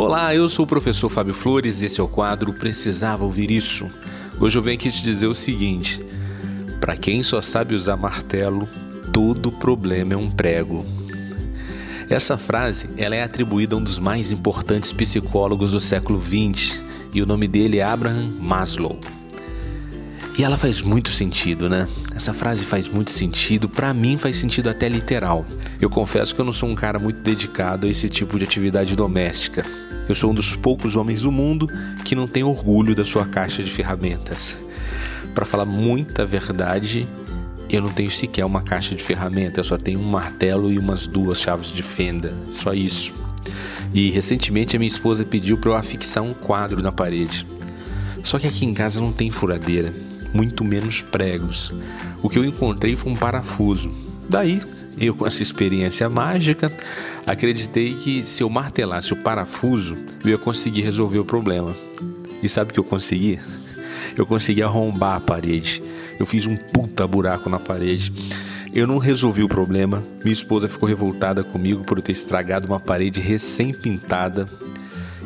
Olá, eu sou o professor Fábio Flores e esse é o quadro Precisava Ouvir Isso. Hoje eu venho aqui te dizer o seguinte: para quem só sabe usar martelo, todo problema é um prego. Essa frase ela é atribuída a um dos mais importantes psicólogos do século XX e o nome dele é Abraham Maslow. E ela faz muito sentido, né? Essa frase faz muito sentido, para mim faz sentido até literal. Eu confesso que eu não sou um cara muito dedicado a esse tipo de atividade doméstica. Eu sou um dos poucos homens do mundo que não tem orgulho da sua caixa de ferramentas. Para falar muita verdade, eu não tenho sequer uma caixa de ferramentas, eu só tenho um martelo e umas duas chaves de fenda, só isso. E recentemente a minha esposa pediu para eu afixar um quadro na parede. Só que aqui em casa não tem furadeira muito menos pregos. O que eu encontrei foi um parafuso. Daí, eu com essa experiência mágica, acreditei que se eu martelasse o parafuso, eu ia conseguir resolver o problema. E sabe o que eu consegui? Eu consegui arrombar a parede. Eu fiz um puta buraco na parede. Eu não resolvi o problema. Minha esposa ficou revoltada comigo por eu ter estragado uma parede recém-pintada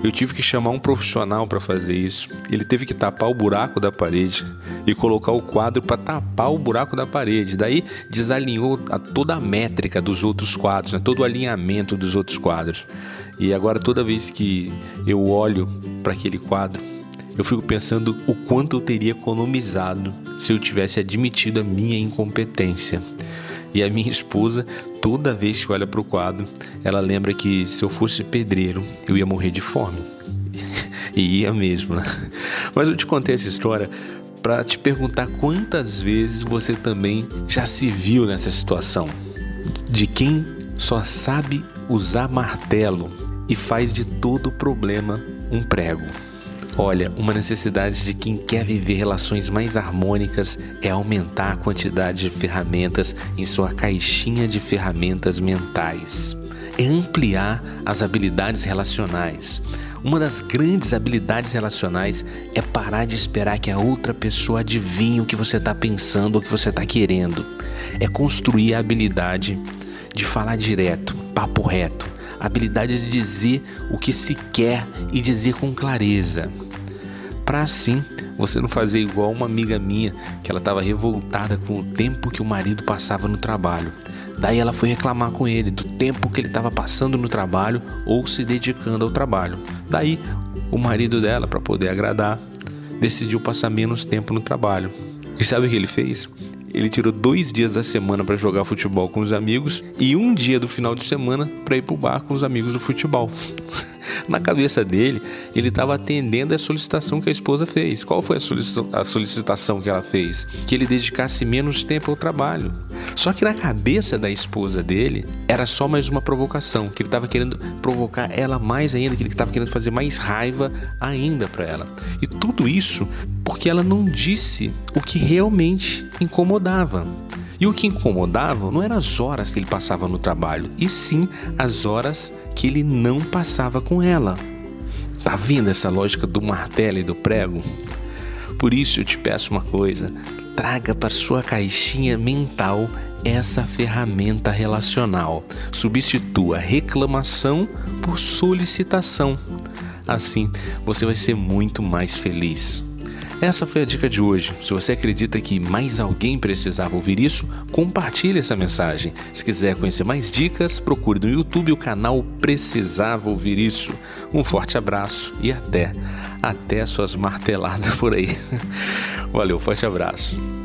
eu tive que chamar um profissional para fazer isso. Ele teve que tapar o buraco da parede e colocar o quadro para tapar o buraco da parede. Daí desalinhou a toda a métrica dos outros quadros, né? todo o alinhamento dos outros quadros. E agora toda vez que eu olho para aquele quadro, eu fico pensando o quanto eu teria economizado se eu tivesse admitido a minha incompetência. E a minha esposa, toda vez que olha para o quadro, ela lembra que se eu fosse pedreiro, eu ia morrer de fome. e ia mesmo, né? Mas eu te contei essa história para te perguntar quantas vezes você também já se viu nessa situação. De quem só sabe usar martelo e faz de todo problema um prego. Olha, uma necessidade de quem quer viver relações mais harmônicas é aumentar a quantidade de ferramentas em sua caixinha de ferramentas mentais. É ampliar as habilidades relacionais. Uma das grandes habilidades relacionais é parar de esperar que a outra pessoa adivinhe o que você está pensando ou o que você está querendo. É construir a habilidade de falar direto, papo reto, a habilidade de dizer o que se quer e dizer com clareza para assim você não fazer igual uma amiga minha que ela estava revoltada com o tempo que o marido passava no trabalho. Daí ela foi reclamar com ele do tempo que ele estava passando no trabalho ou se dedicando ao trabalho. Daí o marido dela, para poder agradar, decidiu passar menos tempo no trabalho. E sabe o que ele fez? Ele tirou dois dias da semana para jogar futebol com os amigos e um dia do final de semana para ir pro bar com os amigos do futebol. Na cabeça dele, ele estava atendendo a solicitação que a esposa fez. Qual foi a solicitação que ela fez? Que ele dedicasse menos tempo ao trabalho. Só que na cabeça da esposa dele era só mais uma provocação, que ele estava querendo provocar ela mais ainda, que ele estava querendo fazer mais raiva ainda para ela. E tudo isso porque ela não disse o que realmente incomodava. E o que incomodava não eram as horas que ele passava no trabalho, e sim as horas que ele não passava com ela. Tá vendo essa lógica do martelo e do prego? Por isso eu te peço uma coisa: traga para sua caixinha mental essa ferramenta relacional. Substitua reclamação por solicitação. Assim, você vai ser muito mais feliz. Essa foi a dica de hoje. Se você acredita que mais alguém precisava ouvir isso, compartilhe essa mensagem. Se quiser conhecer mais dicas, procure no YouTube o canal Precisava Ouvir Isso. Um forte abraço e até, até suas marteladas por aí. Valeu, forte abraço.